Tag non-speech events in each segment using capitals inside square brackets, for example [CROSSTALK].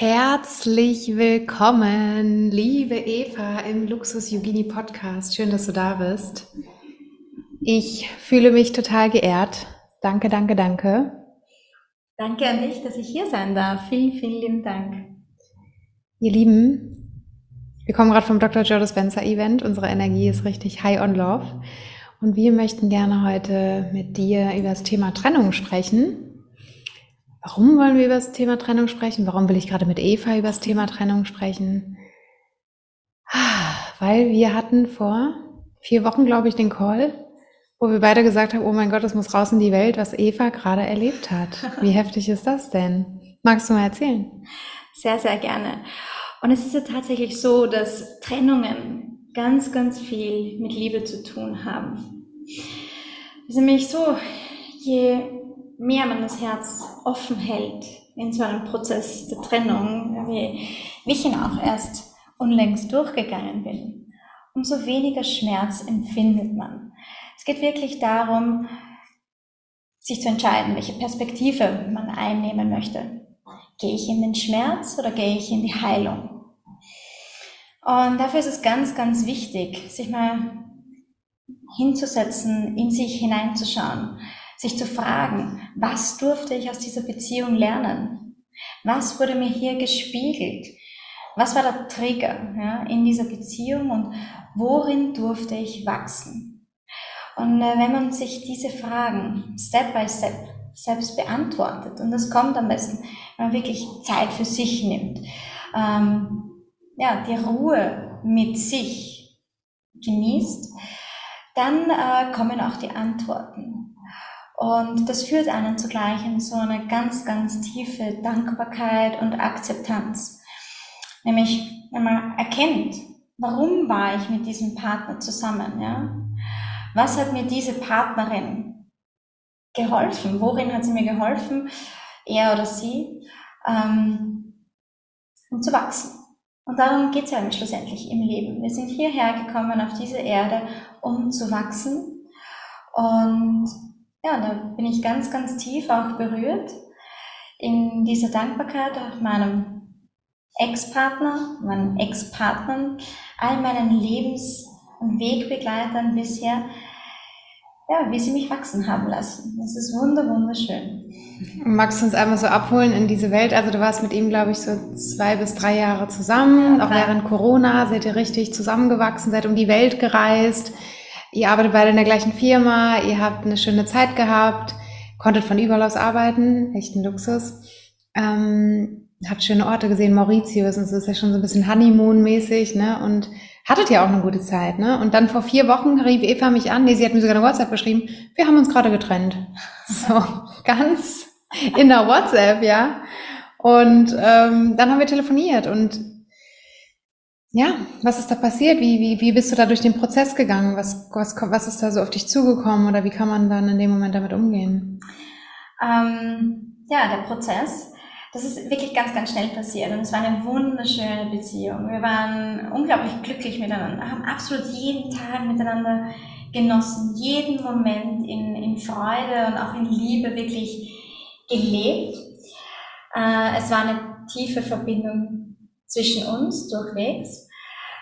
Herzlich willkommen, liebe Eva im Luxus Yogini Podcast. Schön, dass du da bist. Ich fühle mich total geehrt. Danke, danke, danke. Danke an dich, dass ich hier sein darf. Vielen, vielen lieben Dank. Ihr Lieben, wir kommen gerade vom Dr. Joe Dispenza Event. Unsere Energie ist richtig high on love. Und wir möchten gerne heute mit dir über das Thema Trennung sprechen. Warum wollen wir über das Thema Trennung sprechen? Warum will ich gerade mit Eva über das Thema Trennung sprechen? Weil wir hatten vor vier Wochen, glaube ich, den Call, wo wir beide gesagt haben, oh mein Gott, es muss raus in die Welt, was Eva gerade erlebt hat. Wie heftig ist das denn? Magst du mal erzählen? Sehr, sehr gerne. Und es ist ja tatsächlich so, dass Trennungen ganz, ganz viel mit Liebe zu tun haben. Es ist nämlich so, je mehr man das Herz offen hält in so einem Prozess der Trennung, wie, ich ihn auch erst unlängst durchgegangen bin, umso weniger Schmerz empfindet man. Es geht wirklich darum, sich zu entscheiden, welche Perspektive man einnehmen möchte. Gehe ich in den Schmerz oder gehe ich in die Heilung? Und dafür ist es ganz, ganz wichtig, sich mal hinzusetzen, in sich hineinzuschauen sich zu fragen, was durfte ich aus dieser Beziehung lernen? Was wurde mir hier gespiegelt? Was war der Trigger ja, in dieser Beziehung und worin durfte ich wachsen? Und äh, wenn man sich diese Fragen Step by Step selbst beantwortet, und das kommt am besten, wenn man wirklich Zeit für sich nimmt, ähm, ja, die Ruhe mit sich genießt, dann äh, kommen auch die Antworten. Und das führt einen zugleich in so eine ganz, ganz tiefe Dankbarkeit und Akzeptanz. Nämlich, wenn man erkennt, warum war ich mit diesem Partner zusammen, ja? Was hat mir diese Partnerin geholfen? Worin hat sie mir geholfen, er oder sie, ähm, um zu wachsen? Und darum geht es ja schlussendlich im Leben. Wir sind hierher gekommen auf diese Erde, um zu wachsen. Und ja, da bin ich ganz, ganz tief auch berührt in dieser Dankbarkeit auch meinem Ex-Partner, meinen Ex-Partnern, all meinen Lebens- und Wegbegleitern bisher, ja, wie sie mich wachsen haben lassen. Das ist wunder, wunderschön. Magst du uns einmal so abholen in diese Welt? Also du warst mit ihm, glaube ich, so zwei bis drei Jahre zusammen. Ja, auch während Corona seid ihr richtig zusammengewachsen, seid um die Welt gereist. Ihr arbeitet beide in der gleichen Firma, ihr habt eine schöne Zeit gehabt, konntet von überall aus arbeiten, echt ein Luxus. Ähm, habt schöne Orte gesehen, Mauritius, und so ist ja schon so ein bisschen Honeymoon-mäßig, ne? Und hattet ja auch eine gute Zeit, ne? Und dann vor vier Wochen rief Eva mich an, nee, sie hat mir sogar eine WhatsApp geschrieben, wir haben uns gerade getrennt. [LAUGHS] So, ganz in der WhatsApp, ja. Und ähm, dann haben wir telefoniert und ja, was ist da passiert? Wie, wie, wie bist du da durch den Prozess gegangen? Was, was, was ist da so auf dich zugekommen oder wie kann man dann in dem Moment damit umgehen? Ähm, ja, der Prozess, das ist wirklich ganz, ganz schnell passiert und es war eine wunderschöne Beziehung. Wir waren unglaublich glücklich miteinander, haben absolut jeden Tag miteinander genossen, jeden Moment in, in Freude und auch in Liebe wirklich gelebt. Äh, es war eine tiefe Verbindung zwischen uns durchwegs.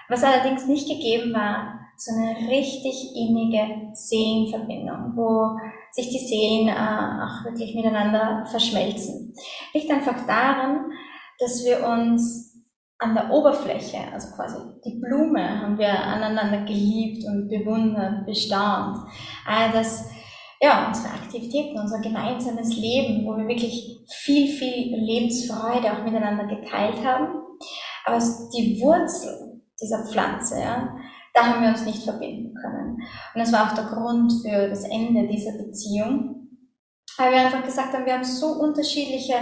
Was allerdings nicht gegeben war, so eine richtig innige Seelenverbindung, wo sich die Seelen äh, auch wirklich miteinander verschmelzen. Liegt einfach daran, dass wir uns an der Oberfläche, also quasi die Blume, haben wir aneinander geliebt und bewundert, bestaunt. All das, ja, unsere Aktivitäten, unser gemeinsames Leben, wo wir wirklich viel, viel Lebensfreude auch miteinander geteilt haben. Aber die Wurzel dieser Pflanze, ja, da haben wir uns nicht verbinden können. Und das war auch der Grund für das Ende dieser Beziehung. weil wir einfach gesagt haben, wir haben so unterschiedliche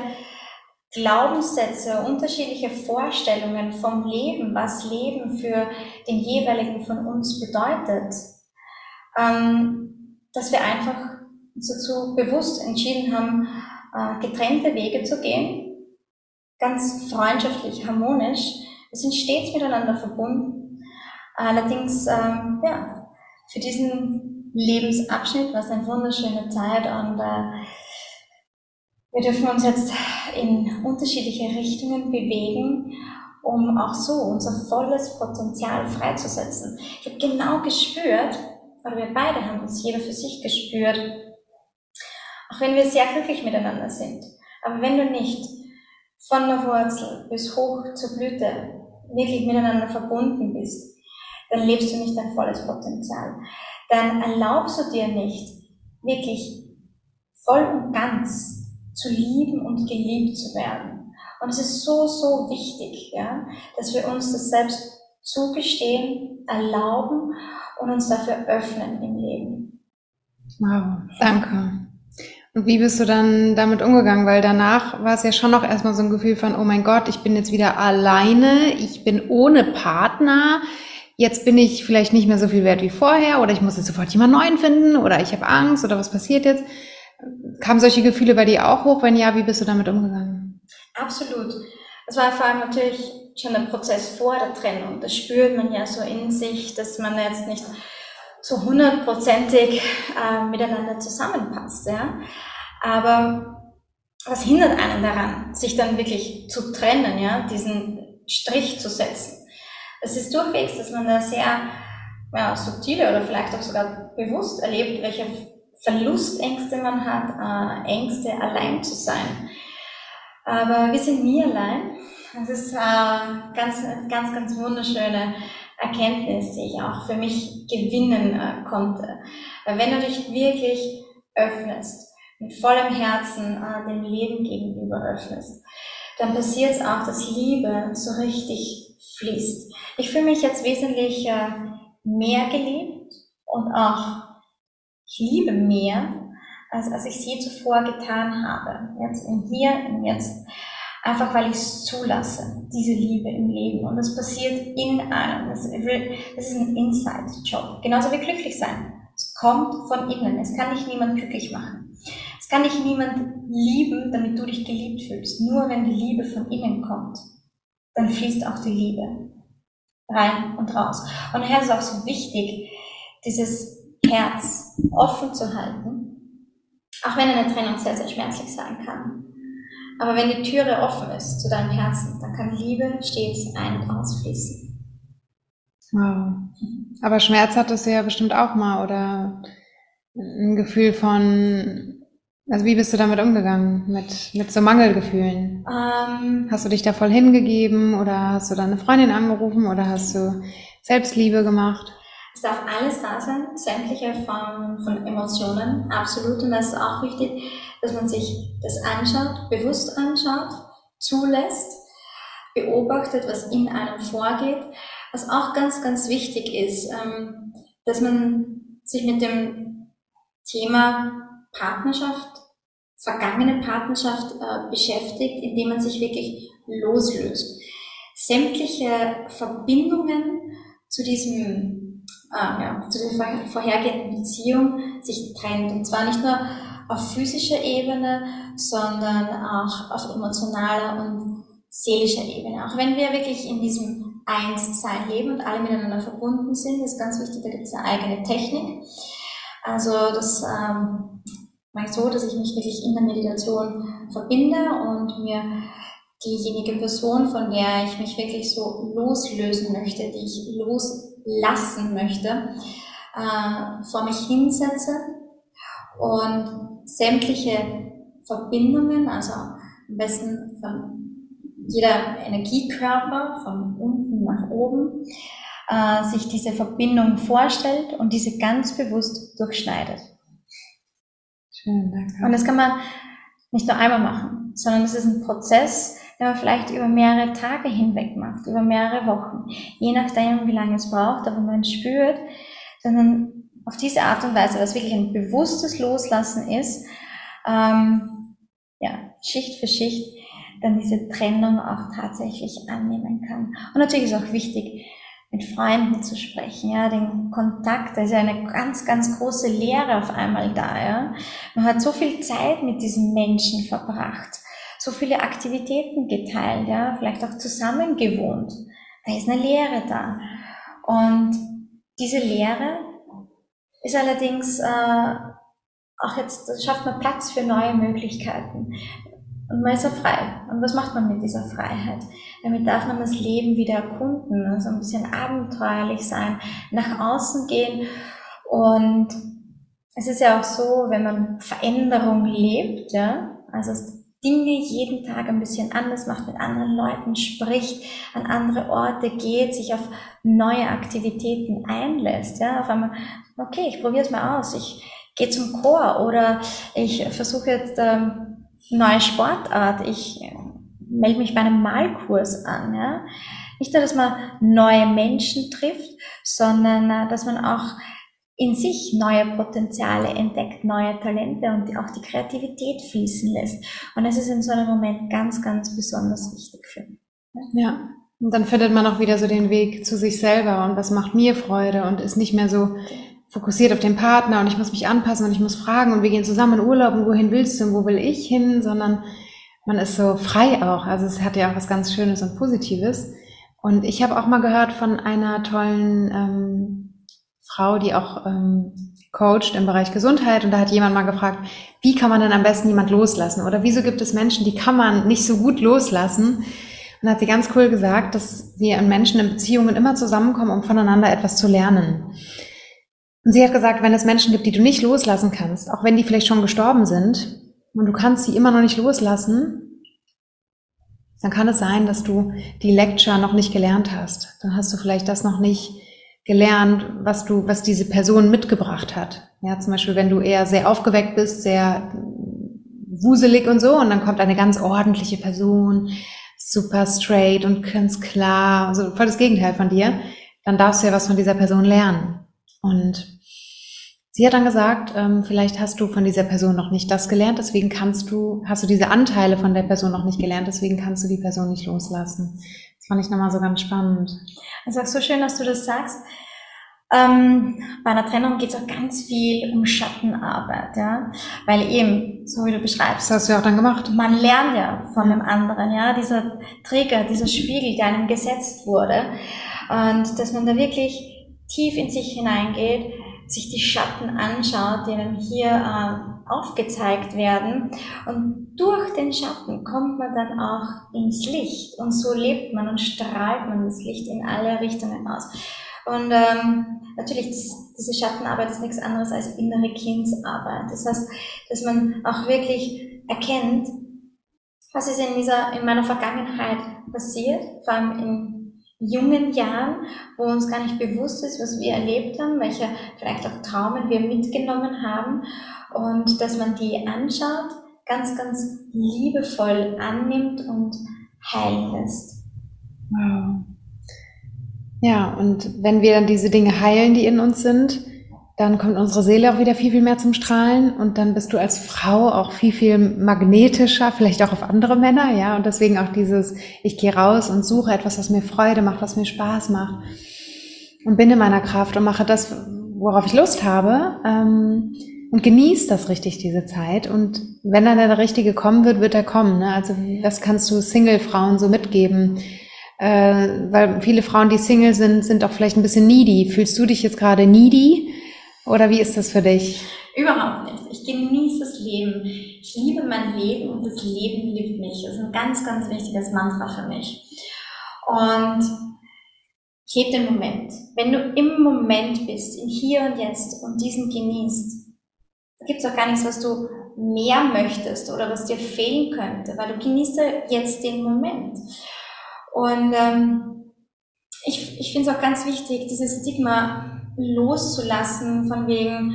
Glaubenssätze, unterschiedliche Vorstellungen vom Leben, was Leben für den jeweiligen von uns bedeutet, ähm, dass wir einfach dazu bewusst entschieden haben, äh, getrennte Wege zu gehen, ganz freundschaftlich, harmonisch. Wir sind stets miteinander verbunden. Allerdings, ähm, ja, für diesen Lebensabschnitt war es eine wunderschöne Zeit und äh, wir dürfen uns jetzt in unterschiedliche Richtungen bewegen, um auch so unser volles Potenzial freizusetzen. Ich habe genau gespürt, oder wir beide haben es jeder für sich gespürt, auch wenn wir sehr glücklich miteinander sind, aber wenn du nicht von der Wurzel bis hoch zur Blüte wirklich miteinander verbunden bist, dann lebst du nicht dein volles Potenzial. Dann erlaubst du dir nicht wirklich voll und ganz zu lieben und geliebt zu werden. Und es ist so, so wichtig, ja, dass wir uns das selbst zugestehen, erlauben und uns dafür öffnen im Leben. Wow, danke. Und wie bist du dann damit umgegangen? Weil danach war es ja schon noch erstmal so ein Gefühl von, oh mein Gott, ich bin jetzt wieder alleine, ich bin ohne Partner, jetzt bin ich vielleicht nicht mehr so viel wert wie vorher oder ich muss jetzt sofort jemand neuen finden oder ich habe Angst oder was passiert jetzt? Kamen solche Gefühle bei dir auch hoch? Wenn ja, wie bist du damit umgegangen? Absolut. Es war vor allem natürlich schon ein Prozess vor der Trennung. Das spürt man ja so in sich, dass man jetzt nicht so hundertprozentig äh, miteinander zusammenpasst. Ja? Aber was hindert einen daran, sich dann wirklich zu trennen, ja? diesen Strich zu setzen? Es ist durchwegs, dass man da sehr ja, subtile oder vielleicht auch sogar bewusst erlebt, welche Verlustängste man hat, äh, Ängste, allein zu sein. Aber wir sind nie allein. Das ist äh, ganz, ganz, ganz wunderschöne Erkenntnis, die ich auch für mich gewinnen äh, konnte. Weil wenn du dich wirklich öffnest, mit vollem Herzen äh, dem Leben gegenüber öffnest, dann passiert es auch, dass Liebe so richtig fließt. Ich fühle mich jetzt wesentlich äh, mehr geliebt und auch ich liebe mehr, als, als ich je zuvor getan habe. Jetzt im Hier, im Jetzt. Einfach weil ich es zulasse, diese Liebe im Leben. Und das passiert in. Das, das ist ein Inside-Job. Genauso wie glücklich sein. Es kommt von innen. Es kann dich niemand glücklich machen. Es kann dich niemand lieben, damit du dich geliebt fühlst. Nur wenn die Liebe von innen kommt, dann fließt auch die Liebe rein und raus. Und daher ist es auch so wichtig, dieses Herz offen zu halten, auch wenn eine Trennung sehr, sehr schmerzlich sein kann. Aber wenn die Türe offen ist zu deinem Herzen, dann kann Liebe stets ein- und ausfließen. Wow. Aber Schmerz hattest du ja bestimmt auch mal oder ein Gefühl von, also wie bist du damit umgegangen, mit, mit so Mangelgefühlen? Ähm, hast du dich da voll hingegeben oder hast du deine Freundin angerufen oder hast du Selbstliebe gemacht? Es darf alles da sein, sämtliche Formen von Emotionen, absolut. Und das ist auch wichtig, dass man sich das anschaut, bewusst anschaut, zulässt, beobachtet, was in einem vorgeht. Was auch ganz, ganz wichtig ist, ähm, dass man sich mit dem Thema Partnerschaft, vergangene Partnerschaft äh, beschäftigt, indem man sich wirklich loslöst. Sämtliche Verbindungen zu diesem äh, ja, zu der vorhergehenden Beziehung sich trennt. Und zwar nicht nur auf physischer Ebene, sondern auch auf emotionaler und seelischer Ebene. Auch wenn wir wirklich in diesem Eins-Sein leben und alle miteinander verbunden sind, ist ganz wichtig, da gibt es eine eigene Technik. Also das ähm, mache ich so, dass ich mich wirklich in der Meditation verbinde und mir diejenige Person, von der ich mich wirklich so loslösen möchte, die ich los lassen möchte, äh, vor mich hinsetze und sämtliche Verbindungen, also am besten von jeder Energiekörper von unten nach oben, äh, sich diese Verbindung vorstellt und diese ganz bewusst durchschneidet. Schön, danke. Und das kann man nicht nur einmal machen, sondern es ist ein Prozess, man vielleicht über mehrere Tage hinweg macht, über mehrere Wochen, je nachdem, wie lange es braucht, aber man spürt, sondern auf diese Art und Weise, was wirklich ein bewusstes Loslassen ist, ähm, ja, Schicht für Schicht dann diese Trennung auch tatsächlich annehmen kann. Und natürlich ist auch wichtig, mit Freunden zu sprechen, ja, den Kontakt, da ist ja eine ganz, ganz große Lehre auf einmal da, ja. Man hat so viel Zeit mit diesen Menschen verbracht, so viele Aktivitäten geteilt, ja, vielleicht auch zusammen gewohnt. Da ist eine Lehre da. Und diese Lehre ist allerdings äh, auch jetzt, schafft man Platz für neue Möglichkeiten. Und man ist ja frei. Und was macht man mit dieser Freiheit? Damit darf man das Leben wieder erkunden, also ein bisschen abenteuerlich sein, nach außen gehen. Und es ist ja auch so, wenn man Veränderung lebt, ja, also Dinge jeden Tag ein bisschen anders macht, mit anderen Leuten spricht, an andere Orte geht, sich auf neue Aktivitäten einlässt, ja, auf einmal, okay, ich probiere es mal aus, ich gehe zum Chor oder ich versuche jetzt ähm, neue Sportart, ich äh, melde mich bei einem Malkurs an. Ja? Nicht nur, dass man neue Menschen trifft, sondern äh, dass man auch in sich neue Potenziale entdeckt, neue Talente und auch die Kreativität fließen lässt. Und das ist in so einem Moment ganz, ganz besonders wichtig für mich. Ja, und dann findet man auch wieder so den Weg zu sich selber und was macht mir Freude und ist nicht mehr so fokussiert auf den Partner und ich muss mich anpassen und ich muss fragen und wir gehen zusammen in Urlaub und wohin willst du und wo will ich hin, sondern man ist so frei auch. Also es hat ja auch was ganz Schönes und Positives. Und ich habe auch mal gehört von einer tollen ähm, Frau, die auch ähm, coacht im Bereich Gesundheit und da hat jemand mal gefragt, wie kann man denn am besten jemand loslassen oder wieso gibt es Menschen, die kann man nicht so gut loslassen? Und hat sie ganz cool gesagt, dass wir Menschen in Beziehungen immer zusammenkommen, um voneinander etwas zu lernen. Und sie hat gesagt, wenn es Menschen gibt, die du nicht loslassen kannst, auch wenn die vielleicht schon gestorben sind und du kannst sie immer noch nicht loslassen, dann kann es sein, dass du die Lecture noch nicht gelernt hast. Dann hast du vielleicht das noch nicht gelernt, was du, was diese Person mitgebracht hat. Ja, zum Beispiel, wenn du eher sehr aufgeweckt bist, sehr wuselig und so, und dann kommt eine ganz ordentliche Person, super straight und ganz klar, also voll das Gegenteil von dir, dann darfst du ja was von dieser Person lernen. Und Sie hat dann gesagt, ähm, vielleicht hast du von dieser Person noch nicht das gelernt, deswegen kannst du, hast du diese Anteile von der Person noch nicht gelernt, deswegen kannst du die Person nicht loslassen. Das fand ich nochmal so ganz spannend. Also auch so schön, dass du das sagst. Ähm, bei einer Trennung geht es auch ganz viel um Schattenarbeit, ja, weil eben, so wie du beschreibst, das hast du ja auch dann gemacht. Man lernt ja von dem anderen, ja, dieser Trigger, dieser Spiegel, der einem gesetzt wurde, und dass man da wirklich tief in sich hineingeht, sich die Schatten anschaut, die einem hier äh, aufgezeigt werden. Und durch den Schatten kommt man dann auch ins Licht. Und so lebt man und strahlt man das Licht in alle Richtungen aus. Und ähm, natürlich, das, diese Schattenarbeit ist nichts anderes als innere Kindsarbeit. Das heißt, dass man auch wirklich erkennt, was ist in dieser, in meiner Vergangenheit passiert, vor allem in jungen Jahren, wo uns gar nicht bewusst ist, was wir erlebt haben, welche vielleicht auch Traumen wir mitgenommen haben und dass man die anschaut, ganz, ganz liebevoll annimmt und heilen lässt. Wow. Ja, und wenn wir dann diese Dinge heilen, die in uns sind, dann kommt unsere Seele auch wieder viel, viel mehr zum Strahlen und dann bist du als Frau auch viel, viel magnetischer, vielleicht auch auf andere Männer, ja, und deswegen auch dieses, ich gehe raus und suche etwas, was mir Freude macht, was mir Spaß macht und bin in meiner Kraft und mache das, worauf ich Lust habe ähm, und genieße das richtig, diese Zeit und wenn dann der Richtige kommen wird, wird er kommen, ne? also das kannst du Single-Frauen so mitgeben, äh, weil viele Frauen, die Single sind, sind auch vielleicht ein bisschen needy. Fühlst du dich jetzt gerade needy? Oder wie ist das für dich? Überhaupt nicht. Ich genieße das Leben. Ich liebe mein Leben und das Leben liebt mich. Das ist ein ganz, ganz wichtiges Mantra für mich. Und ich heb den Moment. Wenn du im Moment bist, in hier und jetzt und diesen genießt, da gibt es auch gar nichts, was du mehr möchtest oder was dir fehlen könnte, weil du genießt jetzt den Moment. Und ähm, ich, ich finde es auch ganz wichtig, dieses Stigma loszulassen, von wegen,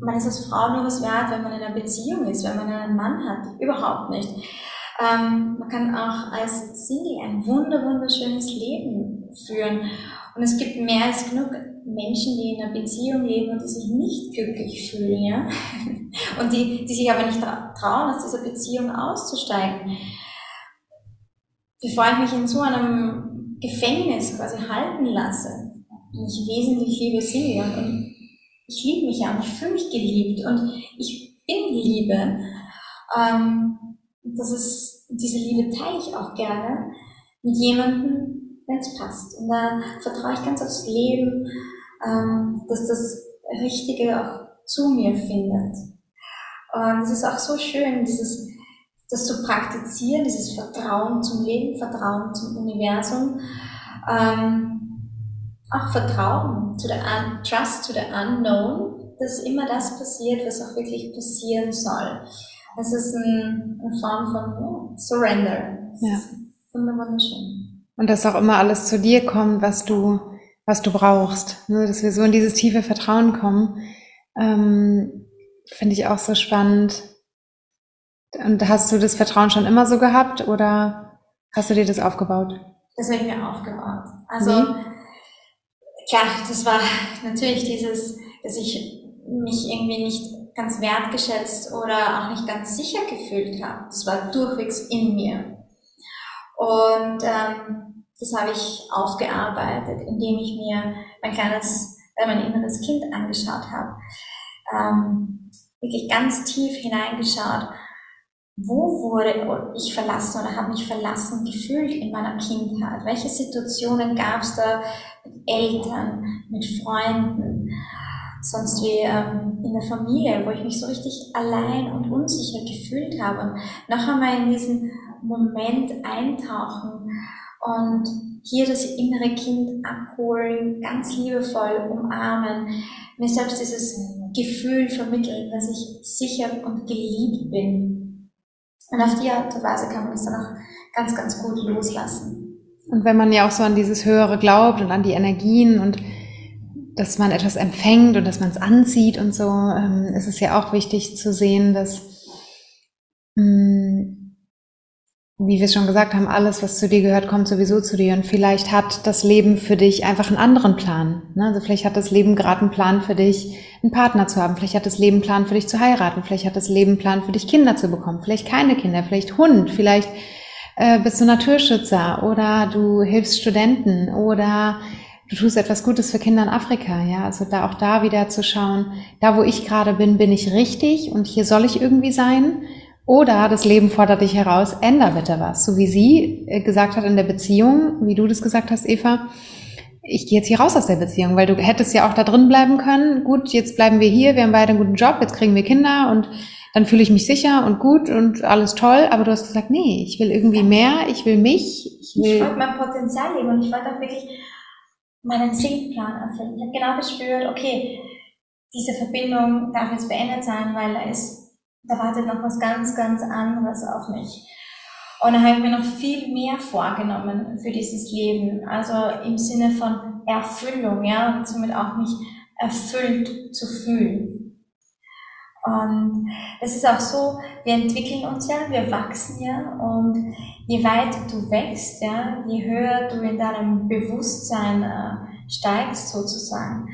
man ist als Frau nur was wert, wenn man in einer Beziehung ist, wenn man einen Mann hat. Überhaupt nicht. Ähm, man kann auch als Single ein wunder wunderschönes Leben führen. Und es gibt mehr als genug Menschen, die in einer Beziehung leben und die sich nicht glücklich fühlen, ja, [LAUGHS] und die, die sich aber nicht trauen, aus dieser Beziehung auszusteigen. Bevor ich mich in so einem Gefängnis quasi halten lasse, ich wesentlich lieber Single und ich liebe mich ja und ich fühle mich geliebt und ich bin Liebe. Ähm, das ist, diese Liebe teile ich auch gerne mit jemandem, wenn es passt. Und da vertraue ich ganz aufs Leben, ähm, dass das Richtige auch zu mir findet. Und es ist auch so schön, dieses, das zu praktizieren, dieses Vertrauen zum Leben, Vertrauen zum Universum, ähm, auch Vertrauen to the un, Trust to the Unknown, dass immer das passiert, was auch wirklich passieren soll. Es ist ein, eine Form von oh, Surrender. Ja. Wunderschön. Und dass auch immer alles zu dir kommt, was du, was du brauchst. Ne? Dass wir so in dieses tiefe Vertrauen kommen. Ähm, Finde ich auch so spannend. Und hast du das Vertrauen schon immer so gehabt oder hast du dir das aufgebaut? Das habe ich mir aufgebaut. Also? Klar, das war natürlich dieses, dass ich mich irgendwie nicht ganz wertgeschätzt oder auch nicht ganz sicher gefühlt habe. Das war durchwegs in mir. Und ähm, das habe ich aufgearbeitet, indem ich mir mein kleines, äh, mein inneres Kind angeschaut habe. Ähm, wirklich ganz tief hineingeschaut, wo wurde ich verlassen oder habe mich verlassen gefühlt in meiner Kindheit? Welche Situationen gab es da mit Eltern, mit Freunden? sonst wie ähm, in der Familie, wo ich mich so richtig allein und unsicher gefühlt habe. Noch einmal in diesen Moment eintauchen und hier das innere Kind abholen, ganz liebevoll umarmen, mir selbst dieses Gefühl vermitteln, dass ich sicher und geliebt bin. Und auf die Art und Weise kann man es dann auch ganz, ganz gut loslassen. Und wenn man ja auch so an dieses Höhere glaubt und an die Energien und dass man etwas empfängt und dass man es anzieht und so, ähm, ist es ja auch wichtig zu sehen, dass, mh, hm, wie wir schon gesagt haben, alles, was zu dir gehört, kommt sowieso zu dir. Und vielleicht hat das Leben für dich einfach einen anderen Plan. Ne? Also vielleicht hat das Leben gerade einen Plan für dich, einen Partner zu haben. Vielleicht hat das Leben einen Plan für dich zu heiraten. Vielleicht hat das Leben einen Plan für dich, Kinder zu bekommen. Vielleicht keine Kinder, vielleicht Hund, vielleicht äh, bist du Naturschützer oder du hilfst Studenten oder du tust etwas Gutes für Kinder in Afrika, ja, also da auch da wieder zu schauen, da wo ich gerade bin, bin ich richtig und hier soll ich irgendwie sein. Oder das Leben fordert dich heraus, änder bitte was. So wie sie äh, gesagt hat in der Beziehung, wie du das gesagt hast, Eva, ich gehe jetzt hier raus aus der Beziehung, weil du hättest ja auch da drin bleiben können. Gut, jetzt bleiben wir hier, wir haben beide einen guten Job, jetzt kriegen wir Kinder und dann fühle ich mich sicher und gut und alles toll. Aber du hast gesagt, nee, ich will irgendwie mehr, ich will mich. Ich, will ich wollte mein Potenzial leben und ich wollte auch wirklich meinen Zielplan erfüllen. Ich habe genau gespürt, okay, diese Verbindung darf jetzt beendet sein, weil da ist, da wartet noch was ganz, ganz anderes auf mich. Und dann habe ich mir noch viel mehr vorgenommen für dieses Leben, also im Sinne von Erfüllung, ja, und somit auch mich erfüllt zu fühlen. Und es ist auch so, wir entwickeln uns ja, wir wachsen ja und je weiter du wächst, ja, je höher du in deinem Bewusstsein äh, steigst sozusagen,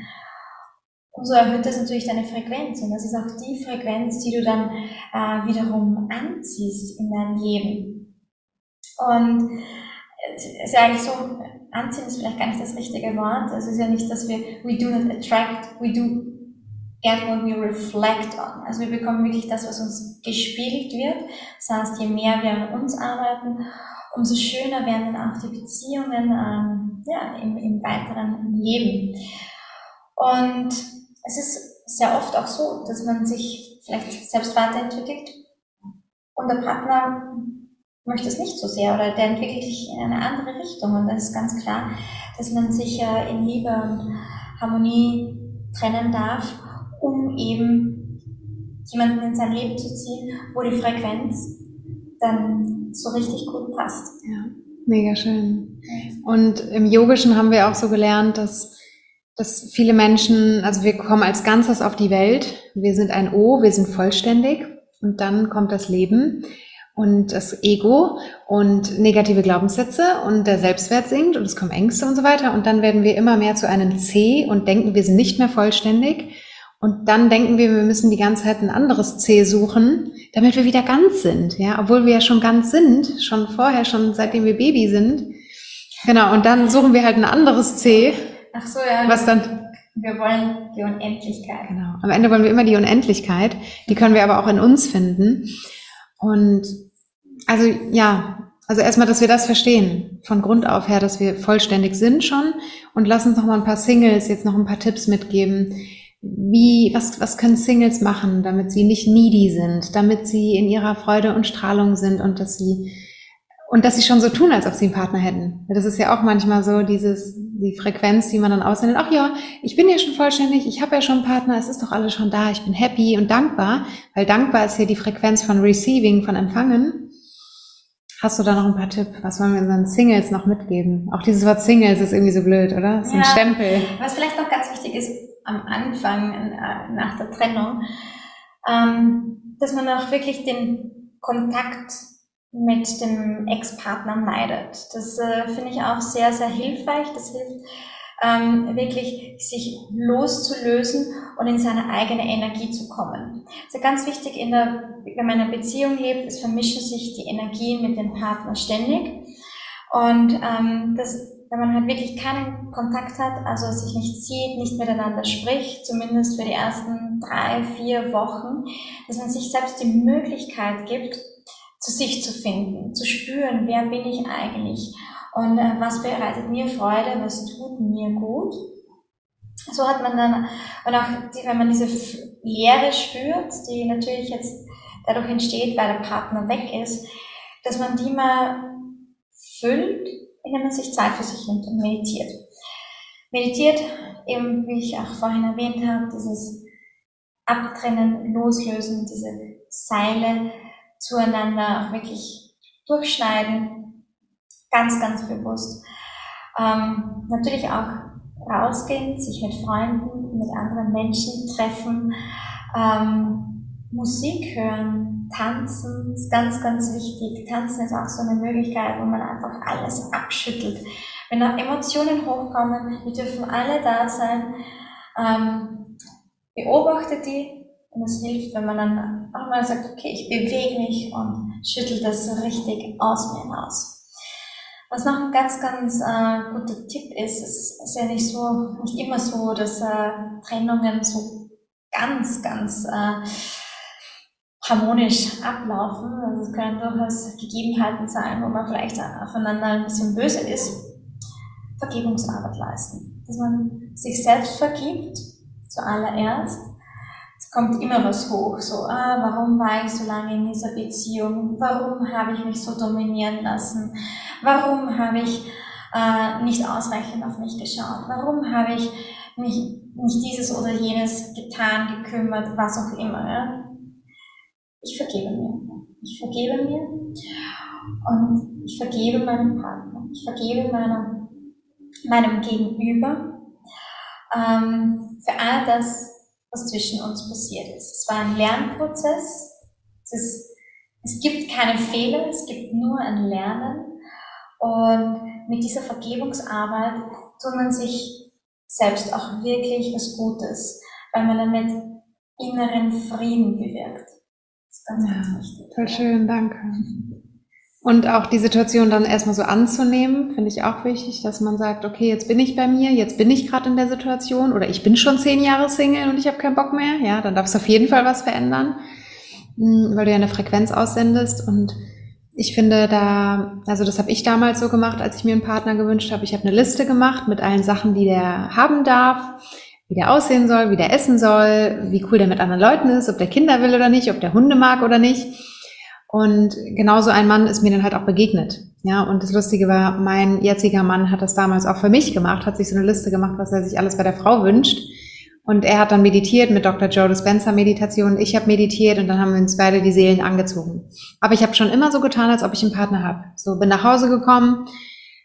umso erhöht das natürlich deine Frequenz und das ist auch die Frequenz, die du dann äh, wiederum anziehst in dein Leben. Und es ist ja eigentlich so, anziehen ist vielleicht gar nicht das richtige Wort. Es ist ja nicht, dass wir, we do not attract, we do get what we reflect on. Also wir bekommen wirklich das, was uns gespiegelt wird. Das heißt, je mehr wir an uns arbeiten, umso schöner werden dann auch die Beziehungen ähm, ja, im, im weiteren Leben. Und es ist sehr oft auch so, dass man sich vielleicht selbst weiterentwickelt und der Partner möchte es nicht so sehr oder der entwickelt sich in eine andere Richtung. Und das ist ganz klar, dass man sich äh, in Liebe und Harmonie trennen darf um eben jemanden in sein Leben zu ziehen, wo die Frequenz dann so richtig gut passt. Ja, mega schön. Und im Yogischen haben wir auch so gelernt, dass, dass viele Menschen, also wir kommen als Ganzes auf die Welt, wir sind ein O, wir sind vollständig und dann kommt das Leben. und das Ego und negative Glaubenssätze und der Selbstwert sinkt und es kommen Ängste und so weiter. Und dann werden wir immer mehr zu einem C und denken, wir sind nicht mehr vollständig. Und dann denken wir, wir müssen die ganze Zeit ein anderes C suchen, damit wir wieder ganz sind. Ja, obwohl wir ja schon ganz sind, schon vorher, schon seitdem wir Baby sind. Genau. Und dann suchen wir halt ein anderes C. Ach so, ja. Was dann wir wollen die Unendlichkeit. Genau. Am Ende wollen wir immer die Unendlichkeit. Die können wir aber auch in uns finden. Und also ja, also erstmal, dass wir das verstehen, von Grund auf her, dass wir vollständig sind schon und lass uns noch mal ein paar Singles jetzt noch ein paar Tipps mitgeben. Wie, was, was können Singles machen, damit sie nicht needy sind, damit sie in ihrer Freude und Strahlung sind und dass sie, und dass sie schon so tun, als ob sie einen Partner hätten. Das ist ja auch manchmal so dieses, die Frequenz, die man dann aussendet. Ach ja, ich bin ja schon vollständig, ich habe ja schon einen Partner, es ist doch alles schon da, ich bin happy und dankbar, weil dankbar ist hier die Frequenz von Receiving, von Empfangen. Hast du da noch ein paar Tipps? Was wollen wir unseren Singles noch mitgeben? Auch dieses Wort Singles ist irgendwie so blöd, oder? So ein ja, Stempel. Was vielleicht noch ganz wichtig ist am Anfang, äh, nach der Trennung, ähm, dass man auch wirklich den Kontakt mit dem Ex-Partner meidet. Das äh, finde ich auch sehr, sehr hilfreich. Das hilft ähm, wirklich sich loszulösen und in seine eigene Energie zu kommen. Also ganz wichtig, in der, wenn man in einer Beziehung lebt, es vermischen sich die Energien mit dem Partner ständig. Und ähm, das, wenn man halt wirklich keinen Kontakt hat, also sich nicht sieht, nicht miteinander spricht, zumindest für die ersten drei, vier Wochen, dass man sich selbst die Möglichkeit gibt, zu sich zu finden, zu spüren, wer bin ich eigentlich und äh, was bereitet mir Freude, was tut mir gut. So hat man dann, und auch die, wenn man diese Leere spürt, die natürlich jetzt dadurch entsteht, weil der Partner weg ist, dass man die mal füllt, indem man sich Zeit für sich nimmt und meditiert. Meditiert, eben wie ich auch vorhin erwähnt habe, dieses Abtrennen, Loslösen, diese Seile zueinander auch wirklich durchschneiden, Ganz, ganz bewusst. Ähm, natürlich auch rausgehen, sich mit Freunden, mit anderen Menschen treffen, ähm, Musik hören, tanzen ist ganz, ganz wichtig. Tanzen ist auch so eine Möglichkeit, wo man einfach alles abschüttelt. Wenn auch Emotionen hochkommen, die dürfen alle da sein. Ähm, beobachte die und es hilft, wenn man dann auch mal sagt, okay, ich bewege mich und schüttel das so richtig aus mir hinaus. Was noch ein ganz, ganz äh, guter Tipp ist, es ist ja nicht so, nicht immer so, dass äh, Trennungen so ganz, ganz äh, harmonisch ablaufen. Also es können durchaus Gegebenheiten sein, wo man vielleicht aufeinander ein bisschen böse ist. Vergebungsarbeit leisten. Dass man sich selbst vergibt, zuallererst. Es kommt immer was hoch, so, ah, warum war ich so lange in dieser Beziehung? Warum habe ich mich so dominieren lassen? Warum habe ich äh, nicht ausreichend auf mich geschaut? Warum habe ich mich nicht dieses oder jenes getan, gekümmert, was auch immer? Ja? Ich vergebe mir. Ich vergebe mir und ich vergebe meinem Partner. Ich vergebe meinem, meinem Gegenüber ähm, für all das, was zwischen uns passiert ist. Es war ein Lernprozess. Es, ist, es gibt keine Fehler, es gibt nur ein Lernen. Und mit dieser Vergebungsarbeit tut man sich selbst auch wirklich was Gutes, weil man damit inneren Frieden bewirkt. Das ist ganz, ja, ganz wichtig. Toll schön, danke. Und auch die Situation dann erstmal so anzunehmen, finde ich auch wichtig, dass man sagt, okay, jetzt bin ich bei mir, jetzt bin ich gerade in der Situation oder ich bin schon zehn Jahre Single und ich habe keinen Bock mehr. Ja, dann darf es auf jeden Fall was verändern, hm, weil du ja eine Frequenz aussendest und ich finde da, also das habe ich damals so gemacht, als ich mir einen Partner gewünscht habe. Ich habe eine Liste gemacht mit allen Sachen, die der haben darf, wie der aussehen soll, wie der essen soll, wie cool der mit anderen Leuten ist, ob der Kinder will oder nicht, ob der Hunde mag oder nicht. Und genauso ein Mann ist mir dann halt auch begegnet. Ja, und das Lustige war, mein jetziger Mann hat das damals auch für mich gemacht, hat sich so eine Liste gemacht, was er sich alles bei der Frau wünscht. Und er hat dann meditiert mit Dr. Joe Dispenza Meditation. Ich habe meditiert und dann haben wir uns beide die Seelen angezogen. Aber ich habe schon immer so getan, als ob ich einen Partner habe. So bin nach Hause gekommen.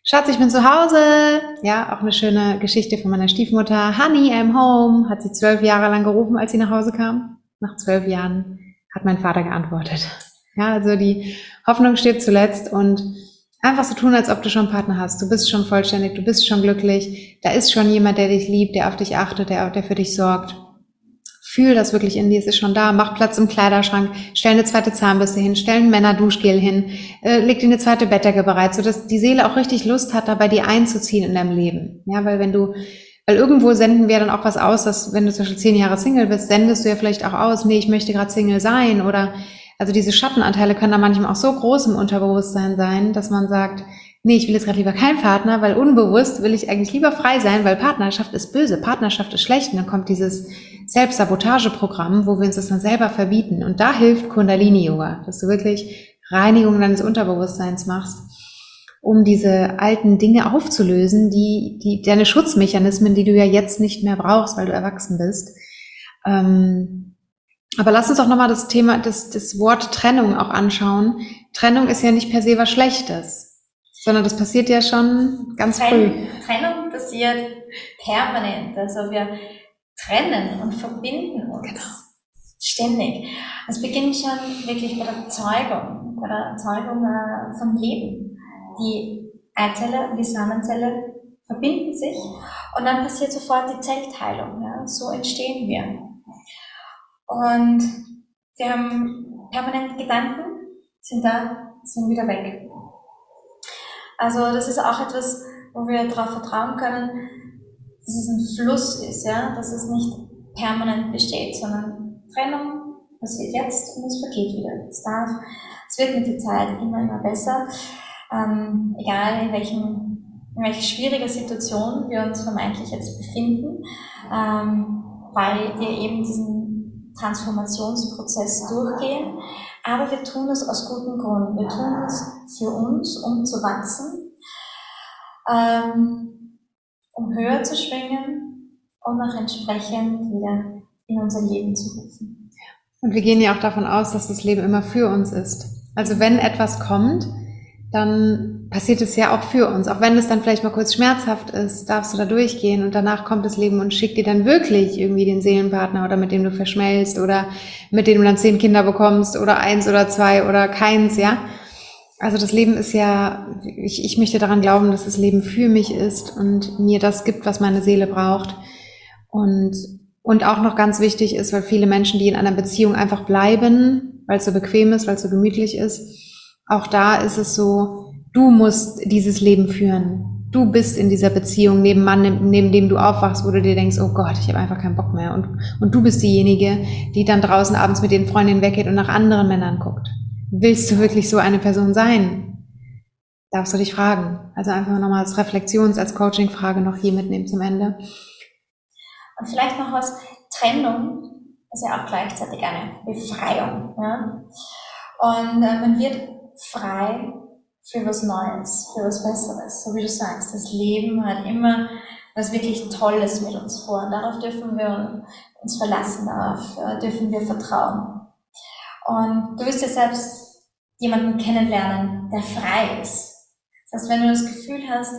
Schatz, ich bin zu Hause. Ja, auch eine schöne Geschichte von meiner Stiefmutter. Honey, I'm home. Hat sie zwölf Jahre lang gerufen, als sie nach Hause kam. Nach zwölf Jahren hat mein Vater geantwortet. Ja, also die Hoffnung steht zuletzt und einfach so tun, als ob du schon einen Partner hast. Du bist schon vollständig, du bist schon glücklich. Da ist schon jemand, der dich liebt, der auf dich achtet, der, der für dich sorgt. Fühl das wirklich in dir, es ist schon da. Mach Platz im Kleiderschrank, stell eine zweite Zahnbürste hin, stell ein Männerduschgel hin, äh, leg dir eine zweite Bettdecke bereit, sodass die Seele auch richtig Lust hat, dabei die einzuziehen in deinem Leben. Ja, weil wenn du, weil irgendwo senden wir dann auch was aus, dass wenn du zum Beispiel zehn Jahre Single bist, sendest du ja vielleicht auch aus, nee, ich möchte gerade Single sein oder also diese Schattenanteile können da manchmal auch so groß im Unterbewusstsein sein, dass man sagt, nee, ich will jetzt gerade lieber keinen Partner, weil unbewusst will ich eigentlich lieber frei sein, weil Partnerschaft ist böse, Partnerschaft ist schlecht. Und dann kommt dieses Selbstsabotageprogramm, wo wir uns das dann selber verbieten. Und da hilft Kundalini-Yoga, dass du wirklich Reinigung deines Unterbewusstseins machst, um diese alten Dinge aufzulösen, die, die deine Schutzmechanismen, die du ja jetzt nicht mehr brauchst, weil du erwachsen bist. Ähm, aber lass uns doch nochmal das Thema, das, das Wort Trennung auch anschauen. Trennung ist ja nicht per se was Schlechtes. Sondern das passiert ja schon ganz Trenn früh. Trennung passiert permanent. Also wir trennen und verbinden uns Genau. ständig. Es beginnt schon wirklich bei der Zeugung, bei der Zeugung äh, vom Leben. Die Eizelle und die Samenzelle verbinden sich und dann passiert sofort die Zellteilung. Ja? So entstehen wir. Und wir haben permanent Gedanken, sind da, sind wieder weg. Also das ist auch etwas, wo wir darauf vertrauen können, dass es ein Fluss ist, ja, dass es nicht permanent besteht, sondern Trennung passiert jetzt und es vergeht wieder. Es darf, es wird mit der Zeit immer, immer besser, ähm, egal in welchem, in welcher schwieriger Situation wir uns vermeintlich jetzt befinden, ähm, weil wir eben diesen Transformationsprozess durchgehen. Aber wir tun das aus gutem Grund. Wir tun das für uns, um zu wachsen, ähm, um höher zu schwingen und auch entsprechend wieder in unser Leben zu rufen. Und wir gehen ja auch davon aus, dass das Leben immer für uns ist. Also wenn etwas kommt, dann passiert es ja auch für uns. Auch wenn es dann vielleicht mal kurz schmerzhaft ist, darfst du da durchgehen und danach kommt das Leben und schickt dir dann wirklich irgendwie den Seelenpartner oder mit dem du verschmelzt oder mit dem du dann zehn Kinder bekommst oder eins oder zwei oder keins, ja. Also das Leben ist ja, ich, ich möchte daran glauben, dass das Leben für mich ist und mir das gibt, was meine Seele braucht. Und, und auch noch ganz wichtig ist, weil viele Menschen, die in einer Beziehung einfach bleiben, weil es so bequem ist, weil es so gemütlich ist, auch da ist es so, du musst dieses Leben führen. Du bist in dieser Beziehung neben Mann, neben dem du aufwachst, wo du dir denkst, oh Gott, ich habe einfach keinen Bock mehr. Und, und du bist diejenige, die dann draußen abends mit den Freundinnen weggeht und nach anderen Männern guckt. Willst du wirklich so eine Person sein? Darfst du dich fragen. Also einfach nochmal als Reflexions-, als Coaching-Frage noch hier mitnehmen zum Ende. Und vielleicht noch was, Trennung ist ja auch gleichzeitig eine Befreiung. Ja? Und äh, man wird frei für was Neues, für was Besseres. So wie du sagst, das Leben hat immer was wirklich Tolles mit uns vor. Und darauf dürfen wir uns verlassen, darauf äh, dürfen wir vertrauen. Und du wirst ja selbst jemanden kennenlernen, der frei ist. Das heißt, wenn du das Gefühl hast,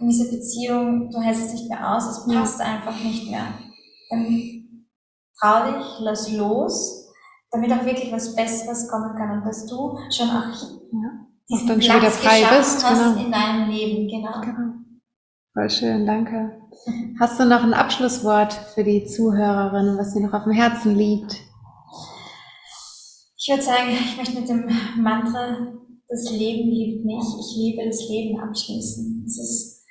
in dieser Beziehung, du hältst es nicht mehr aus, es passt einfach nicht mehr, dann trau dich, lass los, damit auch wirklich was Besseres kommen kann und dass du schon auch Ja. diesen dann Platz schon wieder frei bist, hast genau. in deinem Leben, genau. Genau. Voll schön, danke. Hast du noch ein Abschlusswort für die Zuhörerin, was dir noch auf dem Herzen liegt? Ich würde sagen, ich möchte mit dem Mantra, das Leben liebt mich, ich liebe das Leben abschließen. Es ist,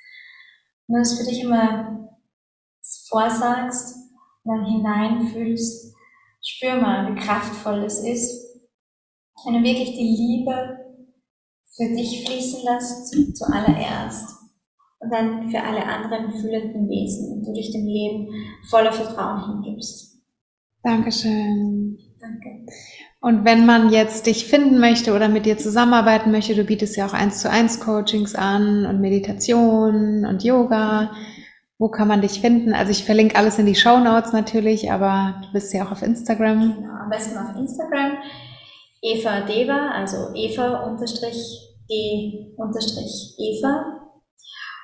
wenn du es für dich immer vorsagst und dann hineinfühlst, spür mal, wie kraftvoll es ist, wenn du wirklich die Liebe für dich fließen lässt, zuallererst, und dann für alle anderen fühlenden Wesen und du dich dem Leben voller Vertrauen hingibst. Dankeschön. Danke. Und wenn man jetzt dich finden möchte oder mit dir zusammenarbeiten möchte, du bietest ja auch eins zu eins Coachings an und Meditation und Yoga. Wo kann man dich finden? Also ich verlinke alles in die Show Notes natürlich, aber du bist ja auch auf Instagram. Genau, am besten auf Instagram. Eva Deva, also Eva unterstrich D unterstrich Eva.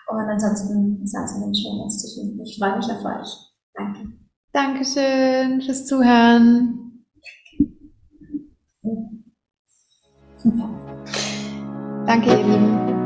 Und ansonsten ist alles in den Show Notes zu finden. Ich freue mich auf euch. Danke. Dankeschön fürs Zuhören. Danke, ihr Lieben.